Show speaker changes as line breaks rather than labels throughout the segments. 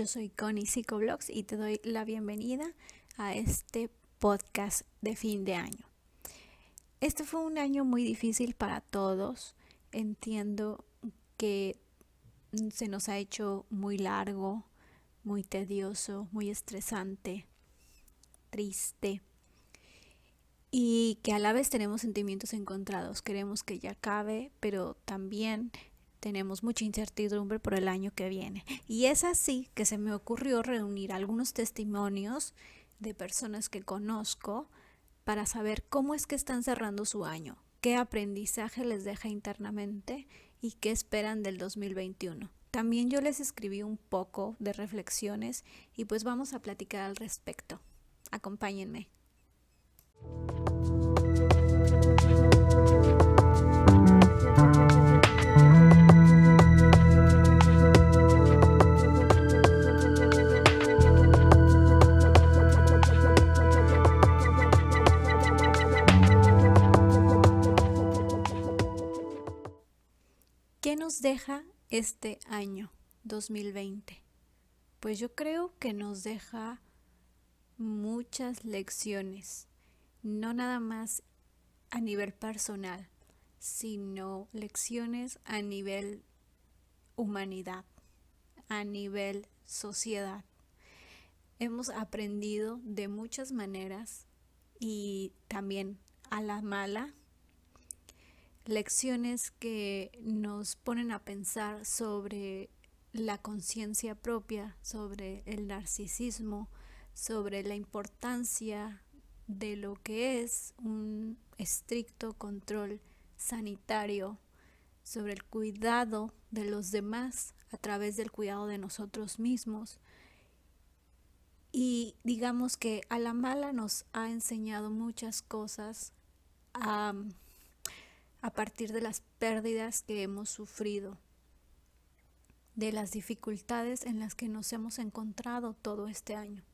Yo soy Connie Psicoblogs y te doy la bienvenida a este podcast de fin de año. Este fue un año muy difícil para todos. Entiendo que se nos ha hecho muy largo, muy tedioso, muy estresante, triste y que a la vez tenemos sentimientos encontrados. Queremos que ya acabe, pero también tenemos mucha incertidumbre por el año que viene. Y es así que se me ocurrió reunir algunos testimonios de personas que conozco para saber cómo es que están cerrando su año, qué aprendizaje les deja internamente y qué esperan del 2021. También yo les escribí un poco de reflexiones y pues vamos a platicar al respecto. Acompáñenme. Deja este año 2020? Pues yo creo que nos deja muchas lecciones, no nada más a nivel personal, sino lecciones a nivel humanidad, a nivel sociedad. Hemos aprendido de muchas maneras y también a la mala lecciones que nos ponen a pensar sobre la conciencia propia, sobre el narcisismo, sobre la importancia de lo que es un estricto control sanitario, sobre el cuidado de los demás a través del cuidado de nosotros mismos. Y digamos que a la mala nos ha enseñado muchas cosas a a partir de las pérdidas que hemos sufrido, de las dificultades en las que nos hemos encontrado todo este año,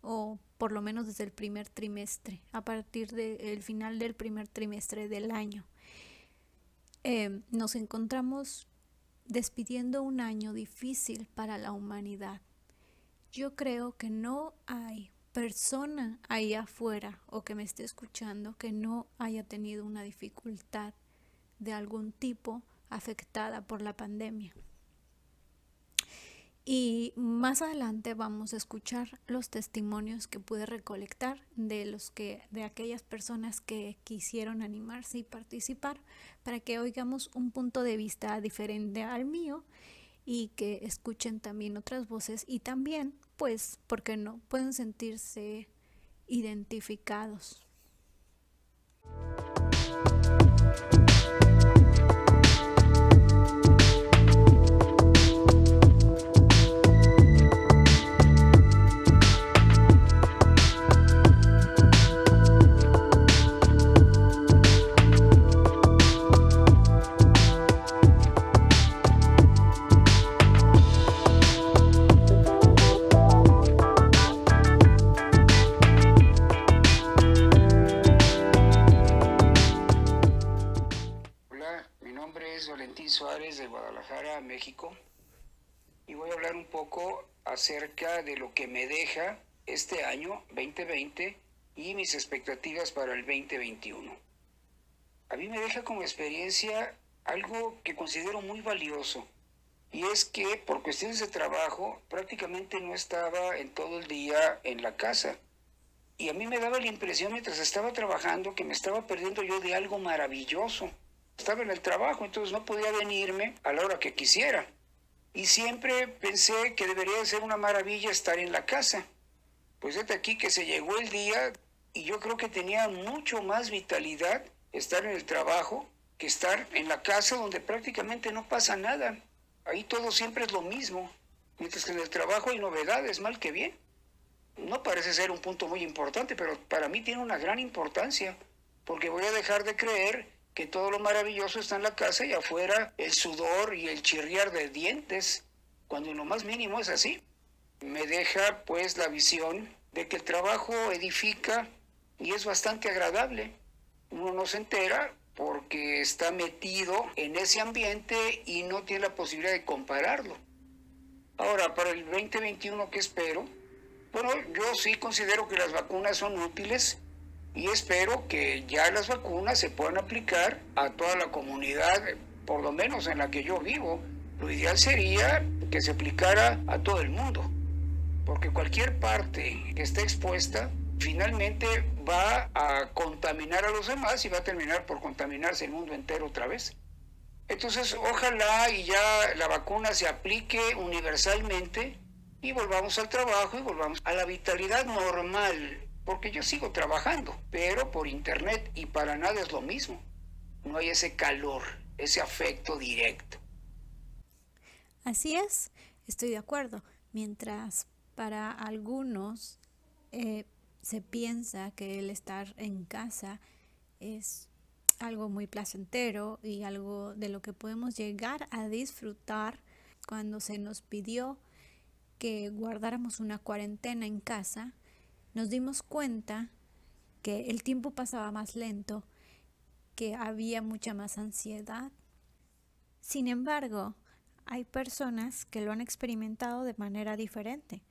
o por lo menos desde el primer trimestre, a partir del final del primer trimestre del año. Eh, nos encontramos despidiendo un año difícil para la humanidad. Yo creo que no hay persona ahí afuera o que me esté escuchando que no haya tenido una dificultad de algún tipo afectada por la pandemia. Y más adelante vamos a escuchar los testimonios que pude recolectar de los que de aquellas personas que quisieron animarse y participar para que oigamos un punto de vista diferente al mío y que escuchen también otras voces y también, pues, ¿por qué no? Pueden sentirse identificados.
México y voy a hablar un poco acerca de lo que me deja este año 2020 y mis expectativas para el 2021. A mí me deja como experiencia algo que considero muy valioso y es que por cuestiones de trabajo prácticamente no estaba en todo el día en la casa. Y a mí me daba la impresión mientras estaba trabajando que me estaba perdiendo yo de algo maravilloso estaba en el trabajo, entonces no podía venirme a la hora que quisiera. Y siempre pensé que debería ser una maravilla estar en la casa. Pues desde aquí que se llegó el día y yo creo que tenía mucho más vitalidad estar en el trabajo que estar en la casa donde prácticamente no pasa nada. Ahí todo siempre es lo mismo. Mientras que en el trabajo hay novedades, mal que bien. No parece ser un punto muy importante, pero para mí tiene una gran importancia, porque voy a dejar de creer que todo lo maravilloso está en la casa y afuera el sudor y el chirriar de dientes, cuando en lo más mínimo es así. Me deja pues la visión de que el trabajo edifica y es bastante agradable. Uno no se entera porque está metido en ese ambiente y no tiene la posibilidad de compararlo. Ahora, para el 2021, ¿qué espero? Bueno, yo sí considero que las vacunas son útiles y espero que ya las vacunas se puedan aplicar a toda la comunidad, por lo menos en la que yo vivo. Lo ideal sería que se aplicara a todo el mundo, porque cualquier parte que esté expuesta finalmente va a contaminar a los demás y va a terminar por contaminarse el mundo entero otra vez. Entonces, ojalá y ya la vacuna se aplique universalmente y volvamos al trabajo y volvamos a la vitalidad normal, porque yo sigo trabajando, pero por internet y para nada es lo mismo. No hay ese calor, ese afecto directo.
Así es, estoy de acuerdo. Mientras para algunos eh, se piensa que el estar en casa es algo muy placentero y algo de lo que podemos llegar a disfrutar cuando se nos pidió que guardáramos una cuarentena en casa, nos dimos cuenta que el tiempo pasaba más lento, que había mucha más ansiedad. Sin embargo, hay personas que lo han experimentado de manera diferente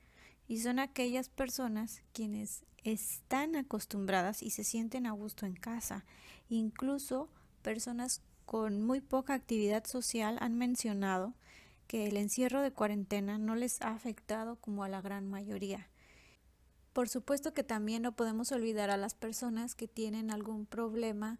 y son aquellas personas quienes están acostumbradas y se sienten a gusto en casa. Incluso personas con muy poca actividad social han mencionado que el encierro de cuarentena no les ha afectado como a la gran mayoría. Por supuesto que también no podemos olvidar a las personas que tienen algún problema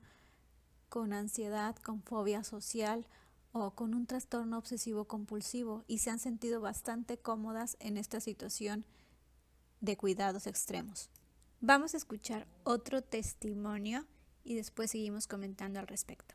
con ansiedad, con fobia social o con un trastorno obsesivo compulsivo y se han sentido bastante cómodas en esta situación de cuidados extremos. Vamos a escuchar otro testimonio y después seguimos comentando al respecto.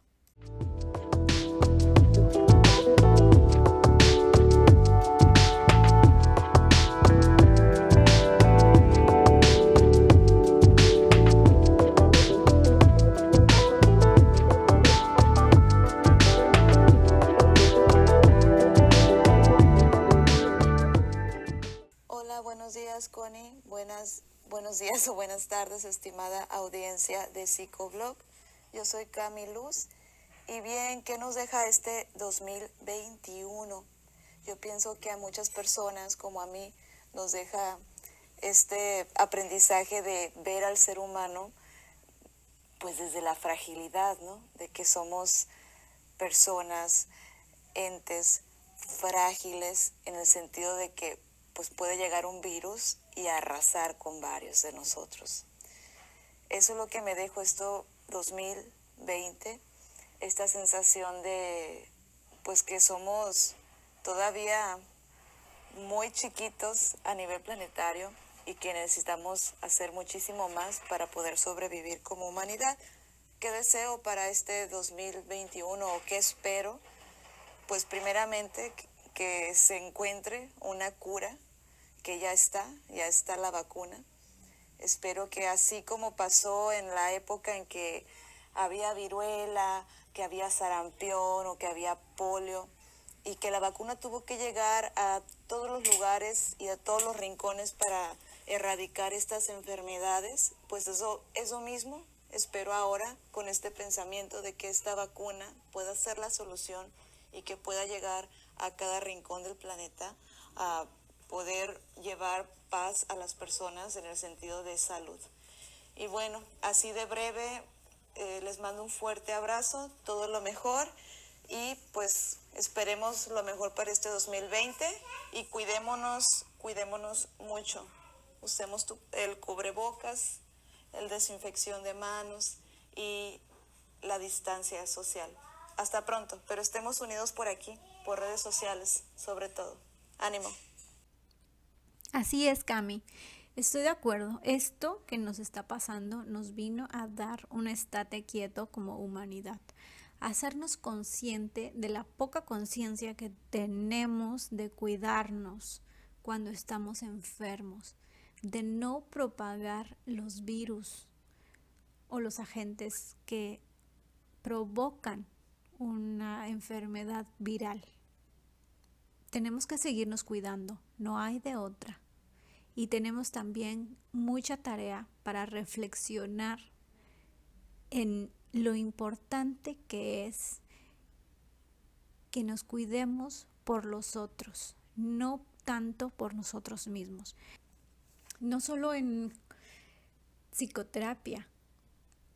Días Connie, buenas Buenos días o buenas tardes, estimada audiencia de Psicoblog. Yo soy Cami Luz. Y bien, ¿qué nos deja este 2021? Yo pienso que a muchas personas, como a mí, nos deja este aprendizaje de ver al ser humano, pues desde la fragilidad, ¿no? De que somos personas, entes frágiles, en el sentido de que pues puede llegar un virus y arrasar con varios de nosotros. Eso es lo que me dejó esto 2020, esta sensación de pues que somos todavía muy chiquitos a nivel planetario y que necesitamos hacer muchísimo más para poder sobrevivir como humanidad. ¿Qué deseo para este 2021 o qué espero? Pues primeramente que se encuentre una cura que ya está, ya está la vacuna. Espero que así como pasó en la época en que había viruela, que había sarampión o que había polio, y que la vacuna tuvo que llegar a todos los lugares y a todos los rincones para erradicar estas enfermedades, pues eso, eso mismo espero ahora con este pensamiento de que esta vacuna pueda ser la solución y que pueda llegar a cada rincón del planeta a poder llevar paz a las personas en el sentido de salud. Y bueno, así de breve, eh, les mando un fuerte abrazo, todo lo mejor y pues esperemos lo mejor para este 2020 y cuidémonos, cuidémonos mucho. Usemos el cubrebocas, el desinfección de manos y la distancia social. Hasta pronto, pero estemos unidos por aquí, por redes sociales, sobre todo. Ánimo.
Así es, Cami. Estoy de acuerdo. Esto que nos está pasando nos vino a dar un estate quieto como humanidad, hacernos consciente de la poca conciencia que tenemos de cuidarnos cuando estamos enfermos, de no propagar los virus o los agentes que provocan una enfermedad viral. Tenemos que seguirnos cuidando, no hay de otra. Y tenemos también mucha tarea para reflexionar en lo importante que es que nos cuidemos por los otros, no tanto por nosotros mismos. No solo en psicoterapia,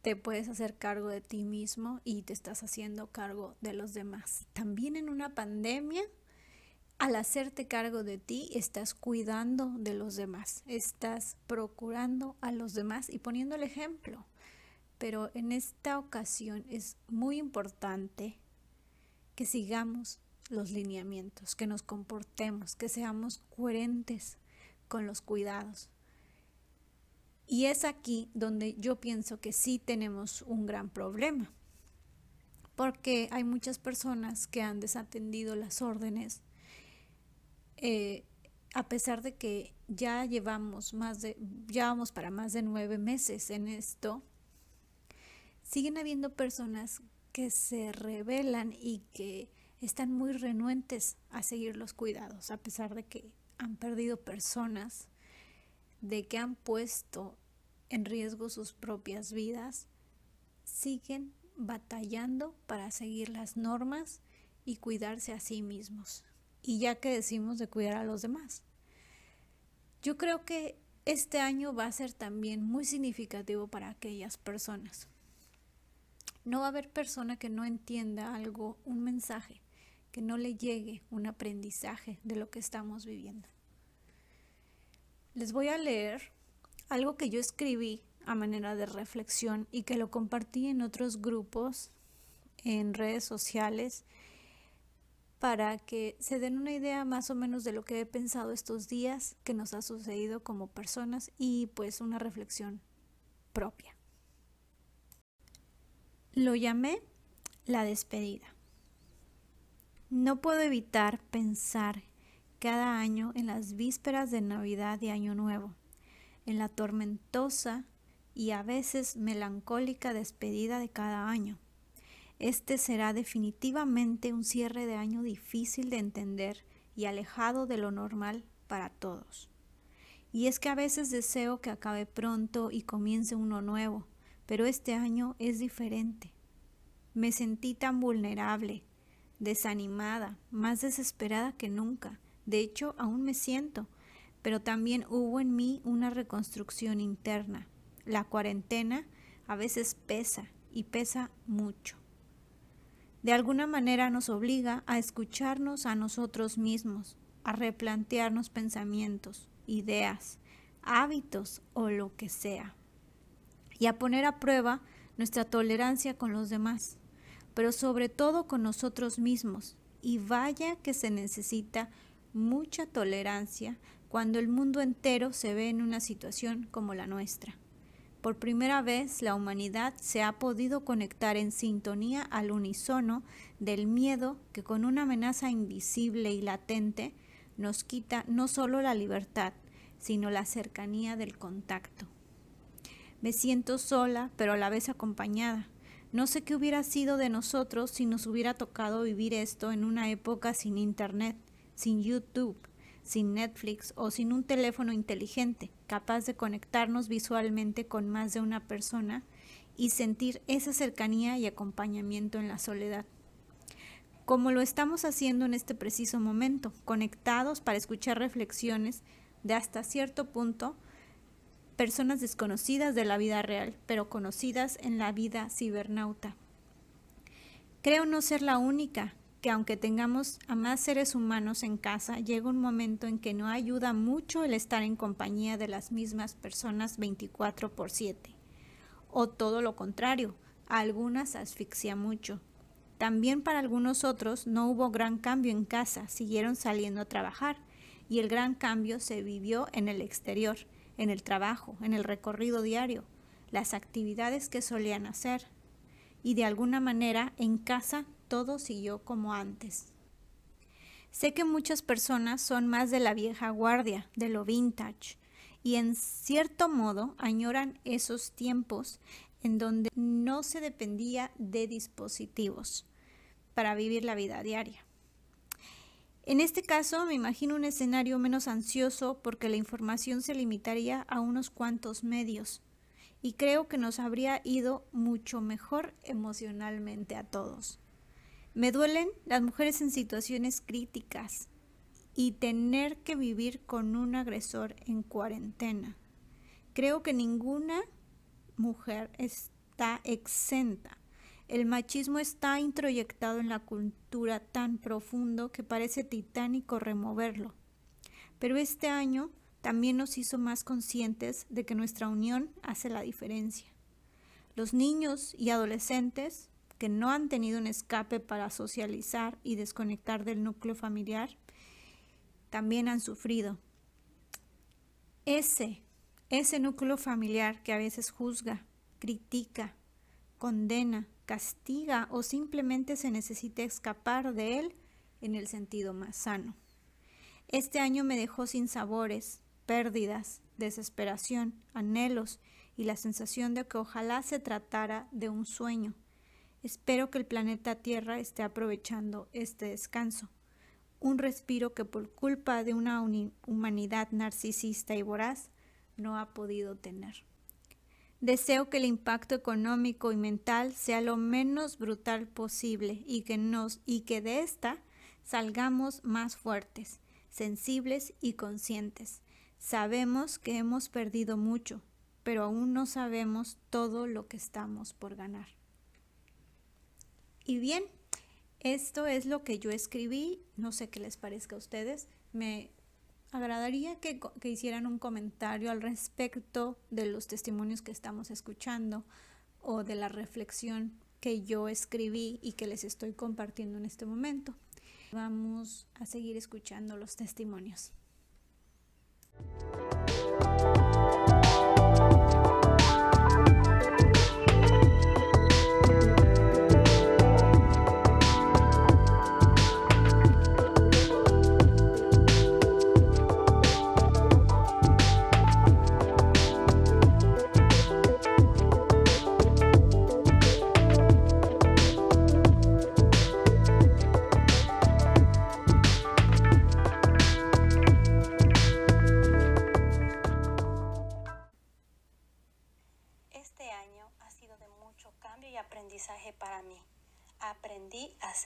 te puedes hacer cargo de ti mismo y te estás haciendo cargo de los demás. También en una pandemia, al hacerte cargo de ti, estás cuidando de los demás, estás procurando a los demás y poniendo el ejemplo. Pero en esta ocasión es muy importante que sigamos los lineamientos, que nos comportemos, que seamos coherentes con los cuidados. Y es aquí donde yo pienso que sí tenemos un gran problema, porque hay muchas personas que han desatendido las órdenes, eh, a pesar de que ya llevamos más de, ya vamos para más de nueve meses en esto, siguen habiendo personas que se rebelan y que están muy renuentes a seguir los cuidados, a pesar de que han perdido personas, de que han puesto en riesgo sus propias vidas, siguen batallando para seguir las normas y cuidarse a sí mismos. Y ya que decimos de cuidar a los demás. Yo creo que este año va a ser también muy significativo para aquellas personas. No va a haber persona que no entienda algo, un mensaje, que no le llegue un aprendizaje de lo que estamos viviendo. Les voy a leer algo que yo escribí a manera de reflexión y que lo compartí en otros grupos, en redes sociales, para que se den una idea más o menos de lo que he pensado estos días que nos ha sucedido como personas y pues una reflexión propia. Lo llamé la despedida. No puedo evitar pensar cada año en las vísperas de Navidad y Año Nuevo en la tormentosa y a veces melancólica despedida de cada año. Este será definitivamente un cierre de año difícil de entender y alejado de lo normal para todos. Y es que a veces deseo que acabe pronto y comience uno nuevo, pero este año es diferente. Me sentí tan vulnerable, desanimada, más desesperada que nunca. De hecho, aún me siento, pero también hubo en mí una reconstrucción interna. La cuarentena a veces pesa y pesa mucho. De alguna manera nos obliga a escucharnos a nosotros mismos, a replantearnos pensamientos, ideas, hábitos o lo que sea, y a poner a prueba nuestra tolerancia con los demás, pero sobre todo con nosotros mismos. Y vaya que se necesita mucha tolerancia cuando el mundo entero se ve en una situación como la nuestra. Por primera vez la humanidad se ha podido conectar en sintonía al unísono del miedo que con una amenaza invisible y latente nos quita no solo la libertad, sino la cercanía del contacto. Me siento sola, pero a la vez acompañada. No sé qué hubiera sido de nosotros si nos hubiera tocado vivir esto en una época sin Internet, sin YouTube, sin Netflix o sin un teléfono inteligente capaz de conectarnos visualmente con más de una persona y sentir esa cercanía y acompañamiento en la soledad. Como lo estamos haciendo en este preciso momento, conectados para escuchar reflexiones de hasta cierto punto personas desconocidas de la vida real, pero conocidas en la vida cibernauta. Creo no ser la única que aunque tengamos a más seres humanos en casa, llega un momento en que no ayuda mucho el estar en compañía de las mismas personas 24 por 7. O todo lo contrario, a algunas asfixia mucho. También para algunos otros no hubo gran cambio en casa, siguieron saliendo a trabajar y el gran cambio se vivió en el exterior, en el trabajo, en el recorrido diario, las actividades que solían hacer. Y de alguna manera en casa todo siguió como antes. Sé que muchas personas son más de la vieja guardia, de lo vintage, y en cierto modo añoran esos tiempos en donde no se dependía de dispositivos para vivir la vida diaria. En este caso me imagino un escenario menos ansioso porque la información se limitaría a unos cuantos medios y creo que nos habría ido mucho mejor emocionalmente a todos. Me duelen las mujeres en situaciones críticas y tener que vivir con un agresor en cuarentena. Creo que ninguna mujer está exenta. El machismo está introyectado en la cultura tan profundo que parece titánico removerlo. Pero este año también nos hizo más conscientes de que nuestra unión hace la diferencia. Los niños y adolescentes que no han tenido un escape para socializar y desconectar del núcleo familiar, también han sufrido. Ese, ese núcleo familiar que a veces juzga, critica, condena, castiga o simplemente se necesita escapar de él en el sentido más sano. Este año me dejó sin sabores, pérdidas, desesperación, anhelos y la sensación de que ojalá se tratara de un sueño. Espero que el planeta Tierra esté aprovechando este descanso, un respiro que por culpa de una humanidad narcisista y voraz no ha podido tener. Deseo que el impacto económico y mental sea lo menos brutal posible y que nos y que de esta salgamos más fuertes, sensibles y conscientes. Sabemos que hemos perdido mucho, pero aún no sabemos todo lo que estamos por ganar. Y bien, esto es lo que yo escribí, no sé qué les parezca a ustedes, me agradaría que, que, hicieran un comentario al respecto de los testimonios que estamos escuchando o de la reflexión que yo escribí y que les estoy compartiendo en este momento. Vamos a seguir escuchando los testimonios.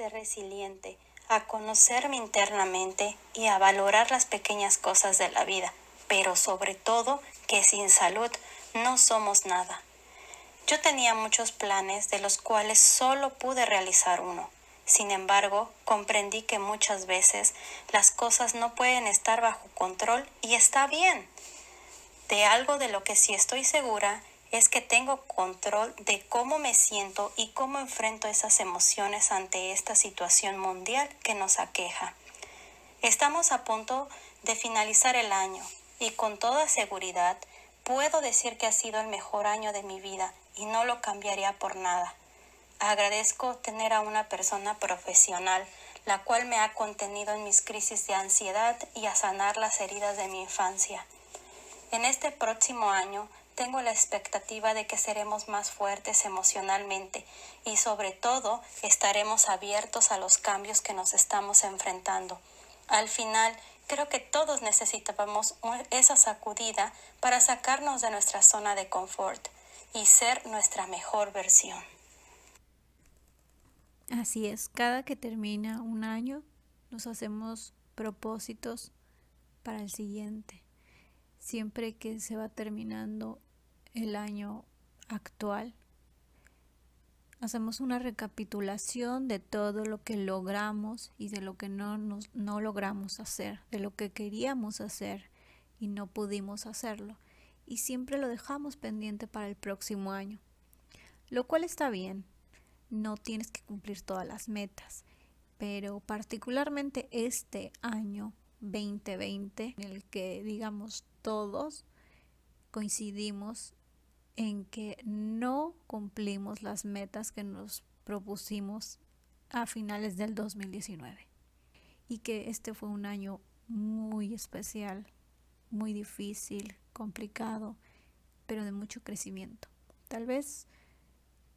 Resiliente, a conocerme internamente y a valorar las pequeñas cosas de la vida, pero sobre todo que sin salud no somos nada. Yo tenía muchos planes de los cuales solo pude realizar uno. Sin embargo, comprendí que muchas veces las cosas no pueden estar bajo control y está bien. De algo de lo que sí estoy segura es que tengo control de cómo me siento y cómo enfrento esas emociones ante esta situación mundial que nos aqueja. Estamos a punto de finalizar el año y con toda seguridad puedo decir que ha sido el mejor año de mi vida y no lo cambiaría por nada. Agradezco tener a una persona profesional, la cual me ha contenido en mis crisis de ansiedad y a sanar las heridas de mi infancia. En este próximo año tengo la expectativa de que seremos más fuertes emocionalmente y sobre todo estaremos abiertos a los cambios que nos estamos enfrentando. Al final, creo que todos necesitábamos esa sacudida para sacarnos de nuestra zona de confort y ser nuestra mejor versión.
Así es, cada que termina un año nos hacemos propósitos para el siguiente. Siempre que se va terminando el año actual. Hacemos una recapitulación de todo lo que logramos y de lo que no, nos, no logramos hacer, de lo que queríamos hacer y no pudimos hacerlo. Y siempre lo dejamos pendiente para el próximo año. Lo cual está bien, no tienes que cumplir todas las metas, pero particularmente este año 2020 en el que digamos todos coincidimos en que no cumplimos las metas que nos propusimos a finales del 2019 y que este fue un año muy especial, muy difícil, complicado, pero de mucho crecimiento. Tal vez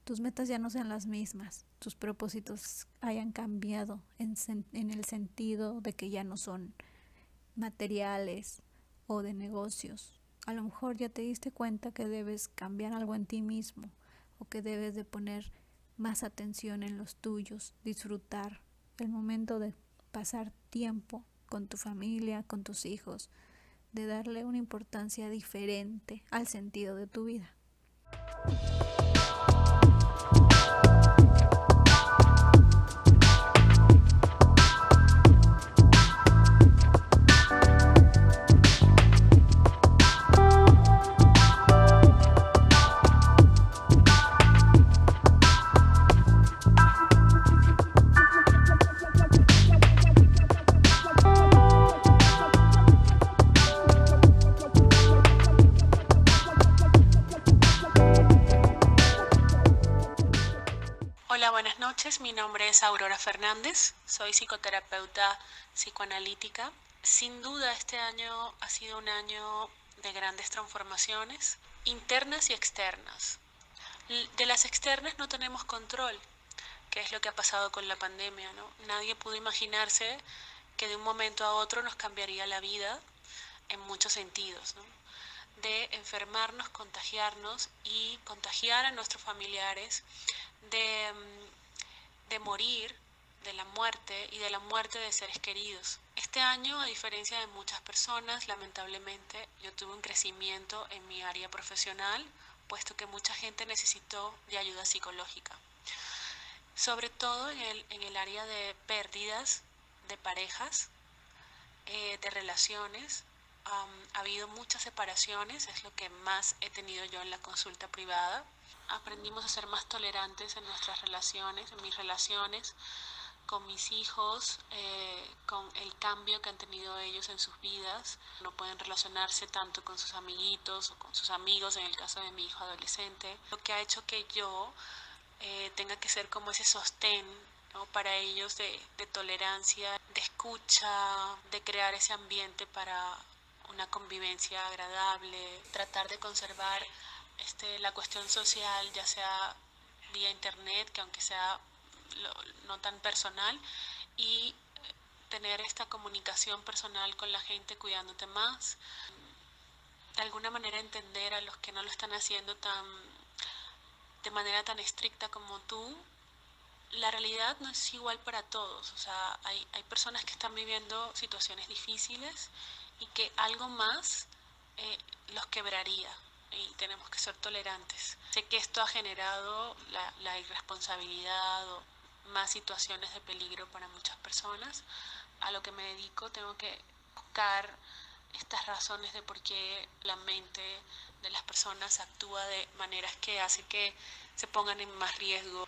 tus metas ya no sean las mismas, tus propósitos hayan cambiado en, en el sentido de que ya no son materiales o de negocios a lo mejor ya te diste cuenta que debes cambiar algo en ti mismo o que debes de poner más atención en los tuyos, disfrutar el momento de pasar tiempo con tu familia, con tus hijos, de darle una importancia diferente al sentido de tu vida.
Nombre es Aurora Fernández, soy psicoterapeuta psicoanalítica. Sin duda este año ha sido un año de grandes transformaciones, internas y externas. De las externas no tenemos control, que es lo que ha pasado con la pandemia. ¿no? Nadie pudo imaginarse que de un momento a otro nos cambiaría la vida en muchos sentidos. de enfermarnos, contagiarnos y contagiar a nuestros familiares, de mm, de morir, de la muerte y de la muerte de seres queridos. Este año, a diferencia de muchas personas, lamentablemente yo tuve un crecimiento en mi área profesional, puesto que mucha gente necesitó de ayuda psicológica. Sobre todo en el, en el área de pérdidas de parejas, eh, de relaciones. ha habido muchas separaciones, es lo que más he tenido yo en la consulta privada aprendimos a ser más tolerantes en nuestras relaciones, en mis relaciones con mis hijos, eh, con el cambio que han tenido ellos en sus vidas. No pueden relacionarse tanto con sus amiguitos o con sus amigos, en el caso de mi hijo adolescente. Lo que ha hecho que yo eh, tenga que ser como ese sostén para ellos de, de tolerancia, de escucha, de crear ese ambiente para una convivencia agradable, tratar de conservar este, la cuestión social, ya sea vía internet, que aunque sea no tan personal, y eh, tener esta comunicación personal con la gente cuidándote más, de alguna manera entender a los que no lo están haciendo tan de manera tan estricta como tú, la realidad no es igual para todos. O sea, hay, hay personas que están viviendo situaciones difíciles y que algo más eh, los quebraría y tenemos que ser tolerantes. Sé que esto ha generado la, irresponsabilidad o más situaciones de peligro para muchas personas. A lo que me dedico tengo que buscar estas razones de por qué la mente de las personas actúa de maneras que hace que se pongan en más riesgo,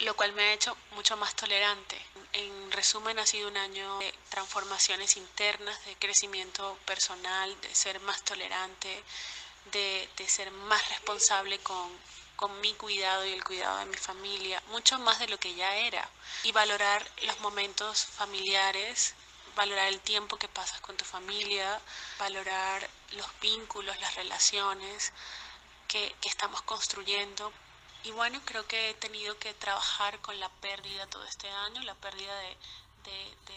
lo cual me ha hecho mucho más tolerante. En resumen, ha sido un año de transformaciones internas, de crecimiento personal, de ser más tolerante, de, ser más responsable con, con mi cuidado y el cuidado de mi familia, mucho más de lo que ya era. Y valorar los momentos familiares, valorar el tiempo que pasas con tu familia, valorar los vínculos, las relaciones que, estamos construyendo. Y bueno, creo que he tenido que trabajar con la pérdida todo este año, la pérdida de,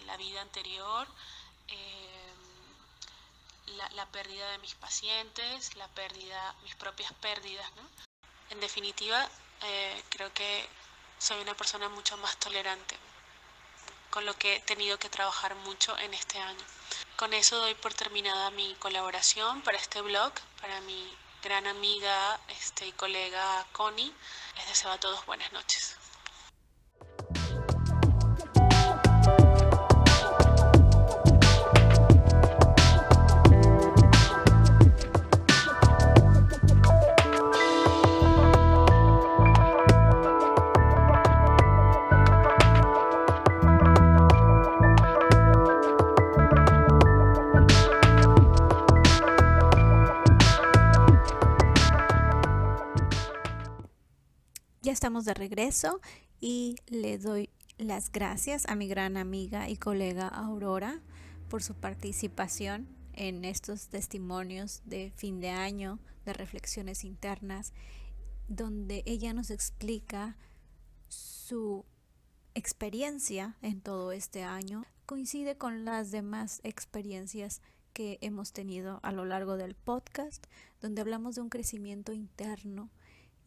la vida anterior. Eh, la, pérdida de mis pacientes, la pérdida, mis propias pérdidas. ¿no? En definitiva, eh, creo que soy una persona mucho más tolerante, con lo que he tenido que trabajar mucho en este año. Con eso doy por terminada mi colaboración para este blog, para mi gran amiga este, y colega Connie. Les deseo a todos buenas noches.
De regreso y le doy las gracias a mi gran amiga y colega Aurora por su participación en estos testimonios de fin de año, de reflexiones internas, donde ella nos explica su experiencia en todo este año. Coincide con las demás experiencias que hemos tenido a lo largo del podcast, donde hablamos de un crecimiento interno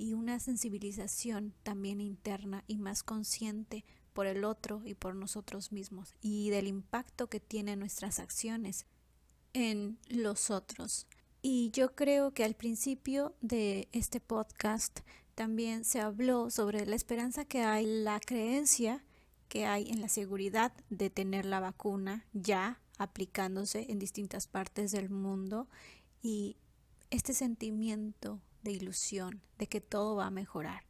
y una sensibilización también interna y más consciente por el otro y por nosotros mismos y del impacto que tienen nuestras acciones en los otros. Y yo creo que al principio de este podcast también se habló sobre la esperanza que hay, la creencia que hay en la seguridad de tener la vacuna ya aplicándose en distintas partes del mundo y este sentimiento de ilusión de que todo va a mejorar,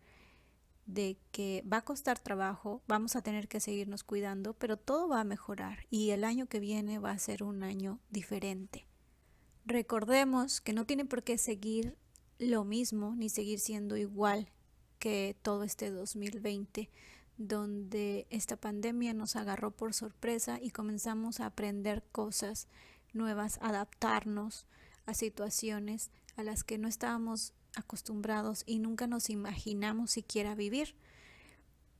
de que va a costar trabajo, vamos a tener que seguirnos cuidando, pero todo va a mejorar y el año que viene va a ser un año diferente. Recordemos que no tiene por qué seguir lo mismo ni seguir siendo igual que todo este 2020 donde esta pandemia nos agarró por sorpresa y comenzamos a aprender cosas nuevas, adaptarnos a situaciones a las que no estábamos acostumbrados y nunca nos imaginamos siquiera vivir.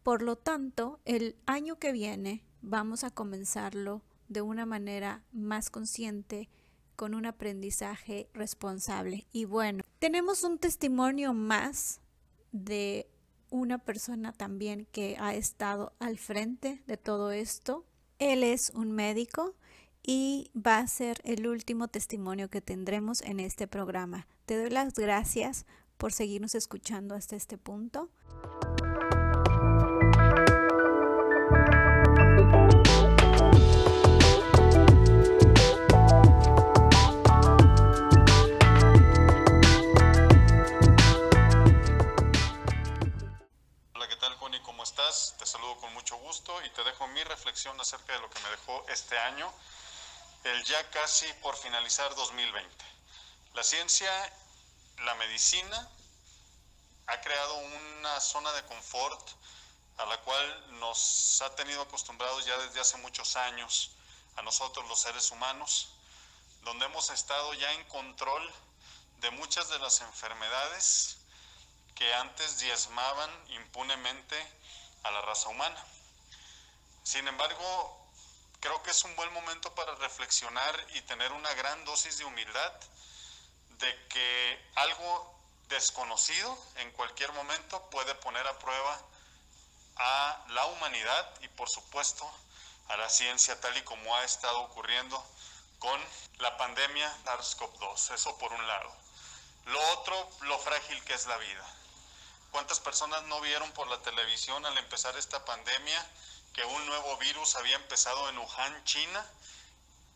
Por lo tanto, el año que viene vamos a comenzarlo de una manera más consciente, con un aprendizaje responsable. Y bueno, tenemos un testimonio más de una persona también que ha estado al frente de todo esto. Él es un médico y va a ser el último testimonio que tendremos en este programa. Te doy las gracias por seguirnos escuchando hasta este punto.
Hola, ¿qué tal, Connie? ¿Cómo estás? Te saludo con mucho gusto y te dejo mi reflexión acerca de lo que me dejó este año, el ya casi por finalizar 2020. La ciencia, la medicina, ha creado una zona de confort a la cual nos ha tenido acostumbrados ya desde hace muchos años a nosotros los seres humanos, donde hemos estado ya en control de muchas de las enfermedades que antes diezmaban impunemente a la raza humana. Sin embargo, creo que es un buen momento para reflexionar y tener una gran dosis de humildad de que algo desconocido en cualquier momento puede poner a prueba a la humanidad y por supuesto a la ciencia tal y como ha estado ocurriendo con la pandemia SARS-CoV-2. Eso por un lado. Lo otro, lo frágil que es la vida. ¿Cuántas personas no vieron por la televisión al empezar esta pandemia que un nuevo virus había empezado en Wuhan, China?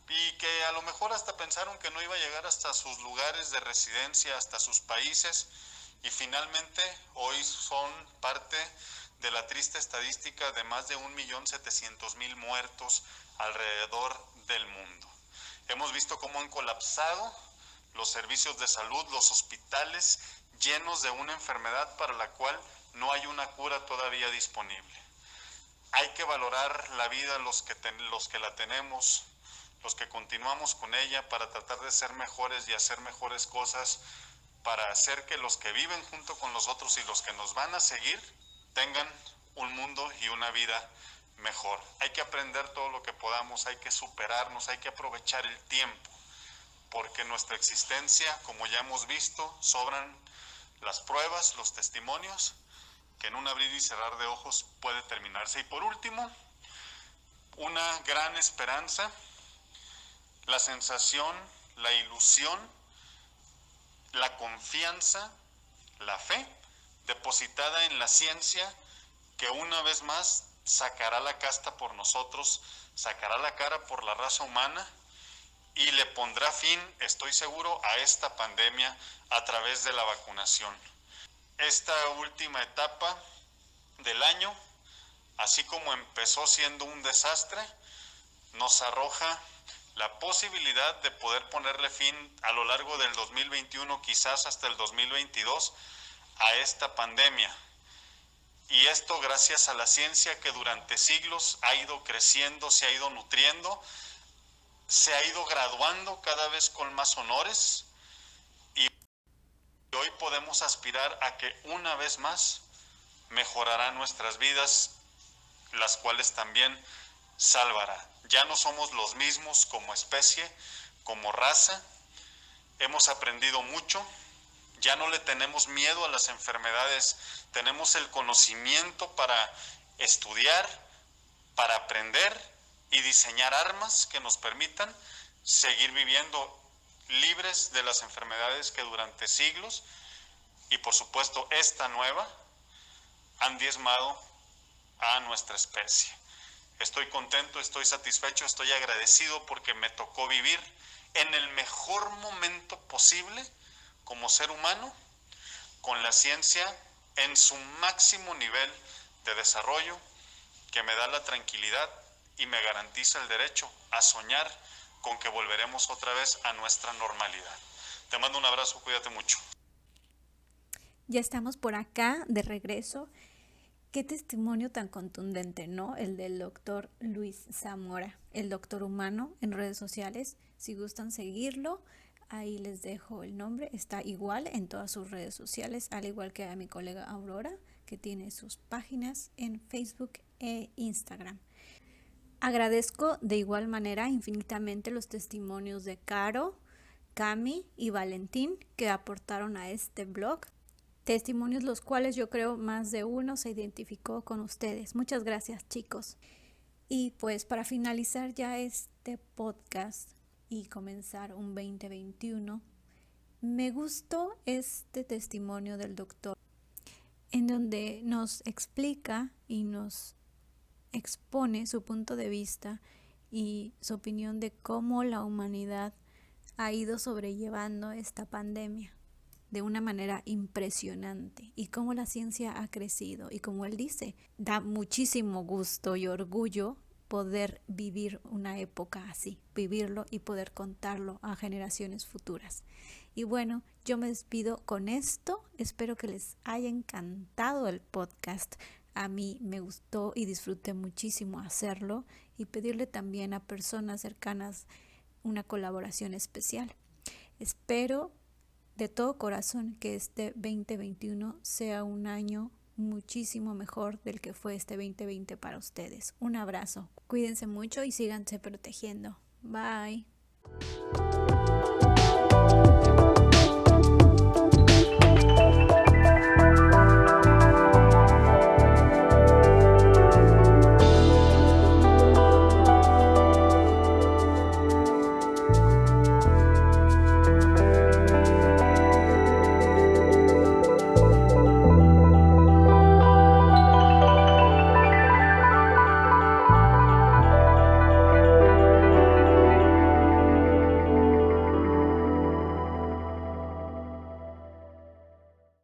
Y que a lo mejor hasta pensaron que no iba a llegar hasta sus lugares de residencia, hasta sus países. Y finalmente hoy son parte de la triste estadística de más de 1.700.000 muertos alrededor del mundo. Hemos visto cómo han colapsado los servicios de salud, los hospitales llenos de una enfermedad para la cual no hay una cura todavía disponible. Hay que valorar la vida los que, los que la tenemos, los que continuamos con ella para tratar de ser mejores y hacer mejores cosas, para hacer que los que viven junto con nosotros y los que nos van a seguir tengan un mundo y una vida mejor. Hay que aprender todo lo que podamos, hay que superarnos, hay que aprovechar el tiempo, porque nuestra existencia, como ya hemos visto, sobran las pruebas, los testimonios, que en un abrir y cerrar de ojos puede terminarse. Y por último, una gran esperanza, la sensación, la ilusión, la confianza, la fe depositada en la ciencia que una vez más sacará la casta por nosotros, sacará la cara por la raza humana y le pondrá fin, estoy seguro, a esta pandemia a través de la vacunación. Esta última etapa del año, así como empezó siendo un desastre, nos arroja la posibilidad de poder ponerle fin a lo largo del 2021, quizás hasta el 2022, a esta pandemia. Y esto gracias a la ciencia que durante siglos ha ido creciendo, se ha ido nutriendo se ha ido graduando cada vez con más honores y hoy podemos aspirar a que una vez más mejorará nuestras vidas, las cuales también salvará. Ya no somos los mismos como especie, como raza, hemos aprendido mucho, ya no le tenemos miedo a las enfermedades, tenemos el conocimiento para estudiar, para aprender y diseñar armas que nos permitan seguir viviendo libres de las enfermedades que durante siglos y por supuesto esta nueva han diezmado a nuestra especie. Estoy contento, estoy satisfecho, estoy agradecido porque me tocó vivir en el mejor momento posible como ser humano, con la ciencia en su máximo nivel de desarrollo, que me da la tranquilidad y me garantiza el derecho a soñar con que volveremos otra vez a nuestra normalidad. Te mando un abrazo, cuídate mucho.
Ya estamos por acá de regreso. Qué testimonio tan contundente, ¿no? El del doctor Luis Zamora, el doctor humano en redes sociales. Si gustan seguirlo, ahí les dejo el nombre. Está igual en todas sus redes sociales, al igual que a mi colega Aurora, que tiene sus páginas en Facebook e Instagram. Agradezco de igual manera infinitamente los testimonios de Caro, Cami y Valentín que aportaron a este blog. Testimonios los cuales yo creo más de uno se identificó con ustedes. Muchas gracias chicos. Y pues para finalizar ya este podcast y comenzar un 2021, me gustó este testimonio del doctor en donde nos explica y nos expone su punto de vista y su opinión de cómo la humanidad ha ido sobrellevando esta pandemia de una manera impresionante y cómo la ciencia ha crecido y como él dice, da muchísimo gusto y orgullo poder vivir una época así, vivirlo y poder contarlo a generaciones futuras. Y bueno, yo me despido con esto. Espero que les haya encantado el podcast. A mí me gustó y disfruté muchísimo hacerlo y pedirle también a personas cercanas una colaboración especial. Espero de todo corazón que este 2021 sea un año muchísimo mejor del que fue este 2020 para ustedes. Un abrazo. Cuídense mucho y síganse protegiendo. Bye.